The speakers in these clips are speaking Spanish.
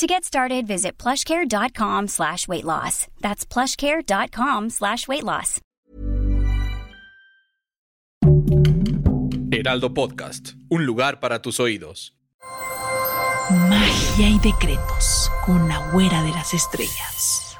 To get started, visit plushcare.com slash weight loss. That's plushcare.com slash weight loss. Heraldo Podcast, un lugar para tus oídos. Magia y decretos con la güera de las estrellas.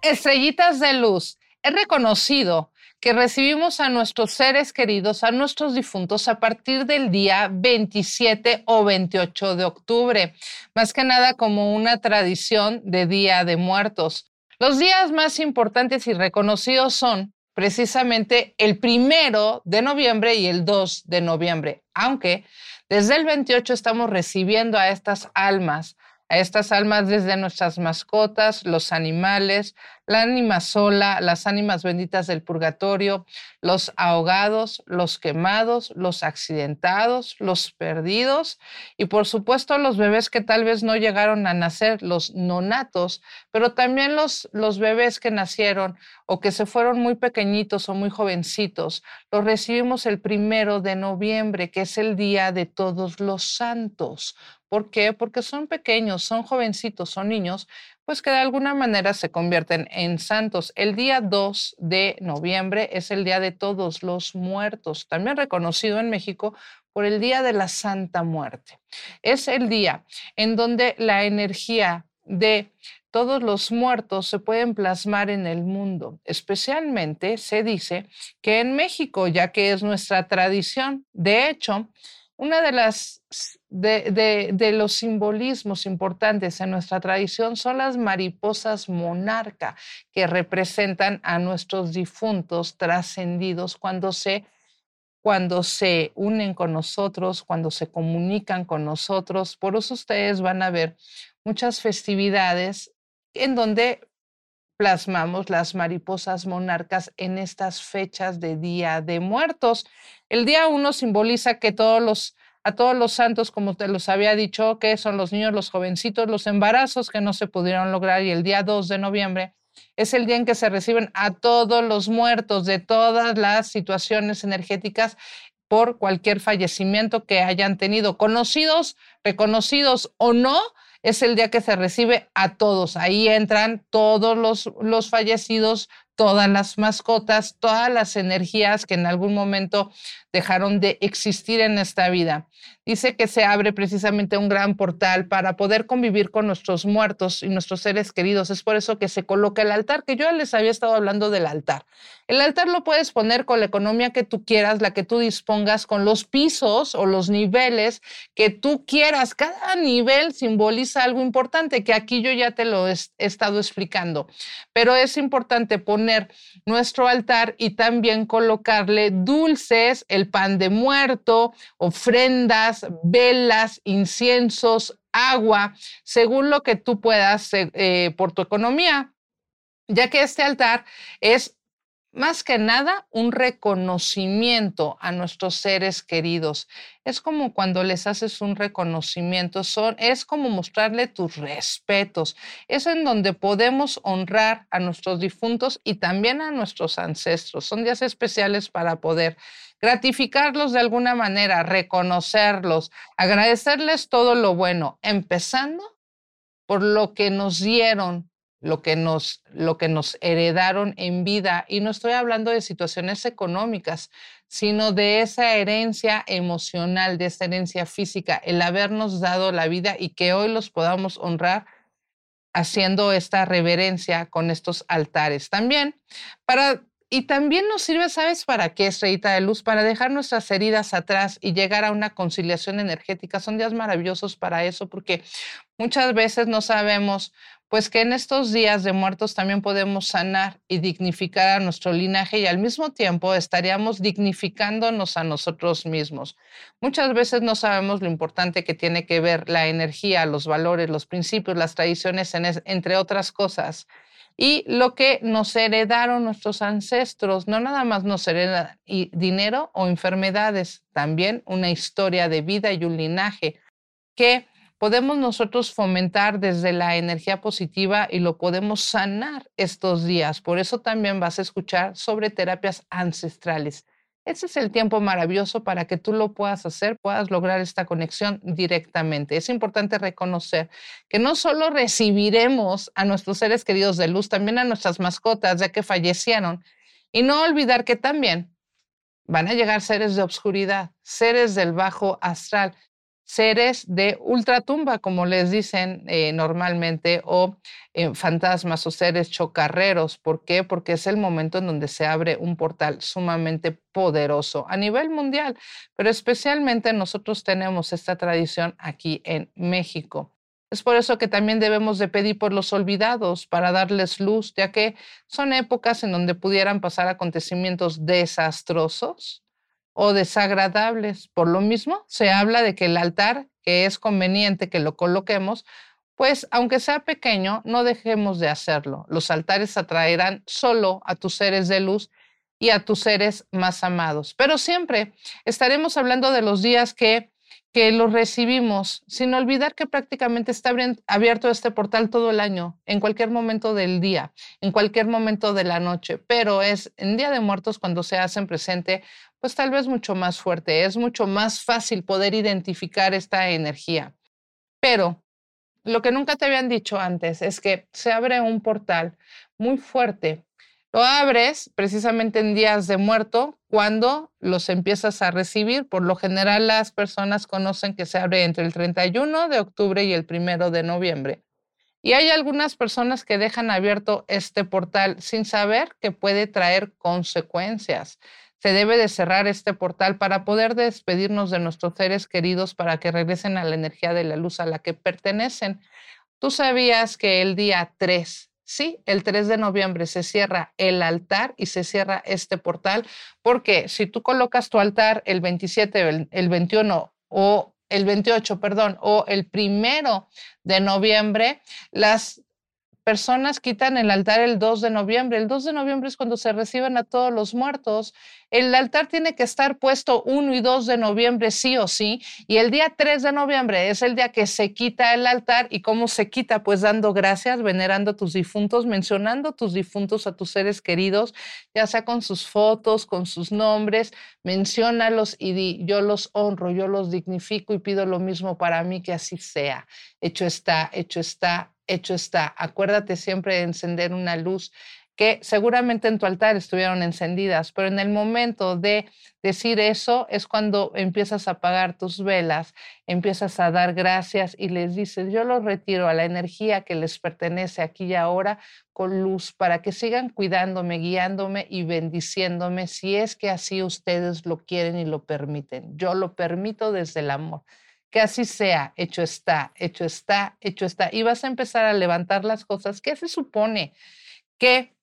Estrellitas de luz. Es reconocido que recibimos a nuestros seres queridos, a nuestros difuntos, a partir del día 27 o 28 de octubre, más que nada como una tradición de Día de Muertos. Los días más importantes y reconocidos son precisamente el primero de noviembre y el 2 de noviembre, aunque desde el 28 estamos recibiendo a estas almas, a estas almas desde nuestras mascotas, los animales, la ánima sola, las ánimas benditas del purgatorio, los ahogados, los quemados, los accidentados, los perdidos y por supuesto los bebés que tal vez no llegaron a nacer, los nonatos, pero también los, los bebés que nacieron o que se fueron muy pequeñitos o muy jovencitos. Los recibimos el primero de noviembre, que es el día de todos los santos. ¿Por qué? Porque son pequeños, son jovencitos, son niños, pues que de alguna manera se convierten en santos. El día 2 de noviembre es el Día de Todos los Muertos, también reconocido en México por el Día de la Santa Muerte. Es el día en donde la energía de todos los muertos se pueden plasmar en el mundo. Especialmente se dice que en México, ya que es nuestra tradición. De hecho, una de las de, los simbolismos importantes en nuestra tradición son las mariposas monarca, que representan a nuestros difuntos trascendidos cuando se cuando se unen con nosotros, cuando se comunican con nosotros. Por eso ustedes van a ver muchas festividades en donde plasmamos las mariposas monarcas en estas fechas de Día de Muertos. El día uno simboliza que todos los, a todos los santos, como te los había dicho, que son los niños, los jovencitos, los embarazos que no se pudieron lograr, y el día 2 de noviembre es el día en que se reciben a todos los muertos de todas las situaciones energéticas por cualquier fallecimiento que hayan tenido, conocidos, reconocidos o no, es el día que se recibe a todos. Ahí entran todos los, los fallecidos, todas las mascotas, todas las energías que en algún momento dejaron de existir en esta vida. Dice que se abre precisamente un gran portal para poder convivir con nuestros muertos y nuestros seres queridos. Es por eso que se coloca el altar, que yo les había estado hablando del altar. El altar lo puedes poner con la economía que tú quieras, la que tú dispongas, con los pisos o los niveles que tú quieras. Cada nivel simboliza algo importante, que aquí yo ya te lo he estado explicando. Pero es importante poner nuestro altar y también colocarle dulces, el pan de muerto, ofrendas, velas, inciensos, agua, según lo que tú puedas eh, por tu economía, ya que este altar es más que nada un reconocimiento a nuestros seres queridos. Es como cuando les haces un reconocimiento, son, es como mostrarle tus respetos. Es en donde podemos honrar a nuestros difuntos y también a nuestros ancestros. Son días especiales para poder gratificarlos de alguna manera, reconocerlos, agradecerles todo lo bueno, empezando por lo que nos dieron, lo que nos, lo que nos heredaron en vida. Y no estoy hablando de situaciones económicas, sino de esa herencia emocional, de esa herencia física, el habernos dado la vida y que hoy los podamos honrar haciendo esta reverencia con estos altares. También para y también nos sirve, ¿sabes para qué, Estrellita de Luz? Para dejar nuestras heridas atrás y llegar a una conciliación energética. Son días maravillosos para eso, porque muchas veces no sabemos, pues que en estos días de muertos también podemos sanar y dignificar a nuestro linaje y al mismo tiempo estaríamos dignificándonos a nosotros mismos. Muchas veces no sabemos lo importante que tiene que ver la energía, los valores, los principios, las tradiciones, entre otras cosas y lo que nos heredaron nuestros ancestros. No nada más nos heredan dinero o enfermedades, también una historia de vida y un linaje que podemos nosotros fomentar desde la energía positiva y lo podemos sanar estos días. Por eso también vas a escuchar sobre terapias ancestrales. Ese es el tiempo maravilloso para que tú lo puedas hacer, puedas lograr esta conexión directamente. Es importante reconocer que no solo recibiremos a nuestros seres queridos de luz, también a nuestras mascotas, ya que fallecieron, y no olvidar que también van a llegar seres de obscuridad, seres del bajo astral, seres de ultratumba, como les dicen eh, normalmente, o eh, fantasmas o seres chocarreros. ¿Por qué? Porque es el momento en donde se abre un portal sumamente poderoso a nivel mundial, pero especialmente nosotros tenemos esta tradición aquí en México. Es por eso que también debemos de pedir por los olvidados para darles luz, ya que son épocas en donde pudieran pasar acontecimientos desastrosos o desagradables. Por lo mismo, se habla de que el altar, que es conveniente que lo coloquemos, pues aunque sea pequeño, no dejemos de hacerlo. Los altares atraerán solo a tus seres de luz y a tus seres más amados. Pero siempre estaremos hablando de los días que que los recibimos, sin olvidar que prácticamente está abierto este portal todo el año, en cualquier momento del día, en cualquier momento de la noche, pero es en Día de Muertos cuando se hacen presente, pues tal vez mucho más fuerte, es mucho más fácil poder identificar esta energía. Pero lo que nunca te habían dicho antes es que se abre un portal muy fuerte lo abres precisamente en días de muerto cuando los empiezas a recibir. Por lo general las personas conocen que se abre entre el 31 de octubre y el 1 de noviembre. Y hay algunas personas que dejan abierto este portal sin saber que puede traer consecuencias. Se debe de cerrar este portal para poder despedirnos de nuestros seres queridos para que regresen a la energía de la luz a la que pertenecen. Tú sabías que el día 3 Sí, el 3 de noviembre se cierra el altar y se cierra este portal, porque si tú colocas tu altar el 27, el, 21 o el 28, perdón, o el primero de noviembre, las personas quitan el altar el 2 de noviembre. El 2 de noviembre es cuando se reciben a todos los muertos. El altar tiene que estar puesto 1 y 2 de noviembre sí o sí. Y el día 3 de noviembre es el día que se quita el altar. ¿Y cómo se quita? Pues dando gracias, venerando a tus difuntos, mencionando a tus difuntos, a tus seres queridos, ya sea con sus fotos, con sus nombres. Menciónalos y di, yo los honro, yo los dignifico y pido lo mismo para mí, que así sea. Hecho está, hecho está, hecho está. Acuérdate siempre de encender una luz que seguramente en tu altar estuvieron encendidas, pero en el momento de decir eso es cuando empiezas a apagar tus velas, empiezas a dar gracias y les dices, yo los retiro a la energía que les pertenece aquí y ahora con luz para que sigan cuidándome, guiándome y bendiciéndome si es que así ustedes lo quieren y lo permiten. Yo lo permito desde el amor que así sea, hecho está, hecho está, hecho está. Y vas a empezar a levantar las cosas. ¿Qué se supone? Que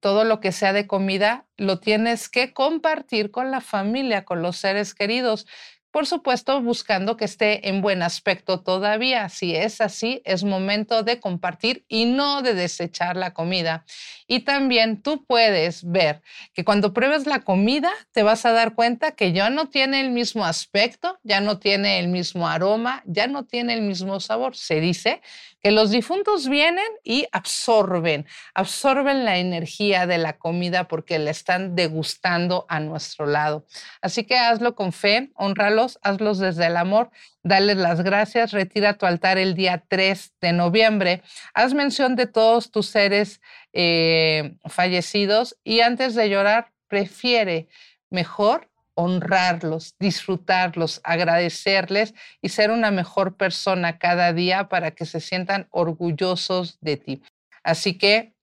todo lo que sea de comida lo tienes que compartir con la familia, con los seres queridos. Por supuesto, buscando que esté en buen aspecto todavía. Si es así, es momento de compartir y no de desechar la comida. Y también tú puedes ver que cuando pruebes la comida, te vas a dar cuenta que ya no tiene el mismo aspecto, ya no tiene el mismo aroma, ya no tiene el mismo sabor. Se dice que los difuntos vienen y absorben, absorben la energía de la comida porque la están degustando a nuestro lado. Así que hazlo con fe, honralos, hazlos desde el amor, dale las gracias, retira tu altar el día 3 de noviembre, haz mención de todos tus seres eh, fallecidos y antes de llorar, prefiere mejor honrarlos, disfrutarlos, agradecerles y ser una mejor persona cada día para que se sientan orgullosos de ti. Así que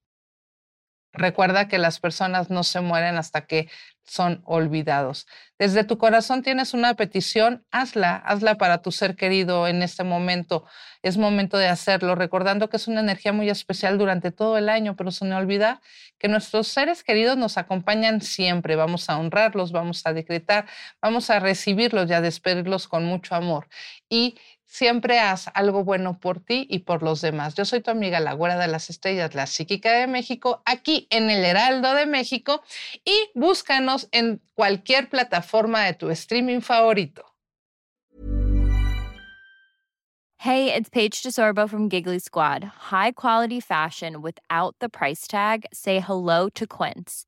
recuerda que las personas no se mueren hasta que son olvidados. Desde tu corazón tienes una petición, hazla, hazla para tu ser querido en este momento. Es momento de hacerlo, recordando que es una energía muy especial durante todo el año, pero sin olvidar que nuestros seres queridos nos acompañan siempre. Vamos a honrarlos, vamos a decretar, vamos a recibirlos y a despedirlos con mucho amor. Y siempre haz algo bueno por ti y por los demás. Yo soy tu amiga, la güera de las estrellas, la psíquica de México, aquí en el Heraldo de México y búscanos en cualquier plataforma de tu streaming favorito. Hey, it's Paige DeSorbo from Giggly Squad. High quality fashion without the price tag. Say hello to Quince.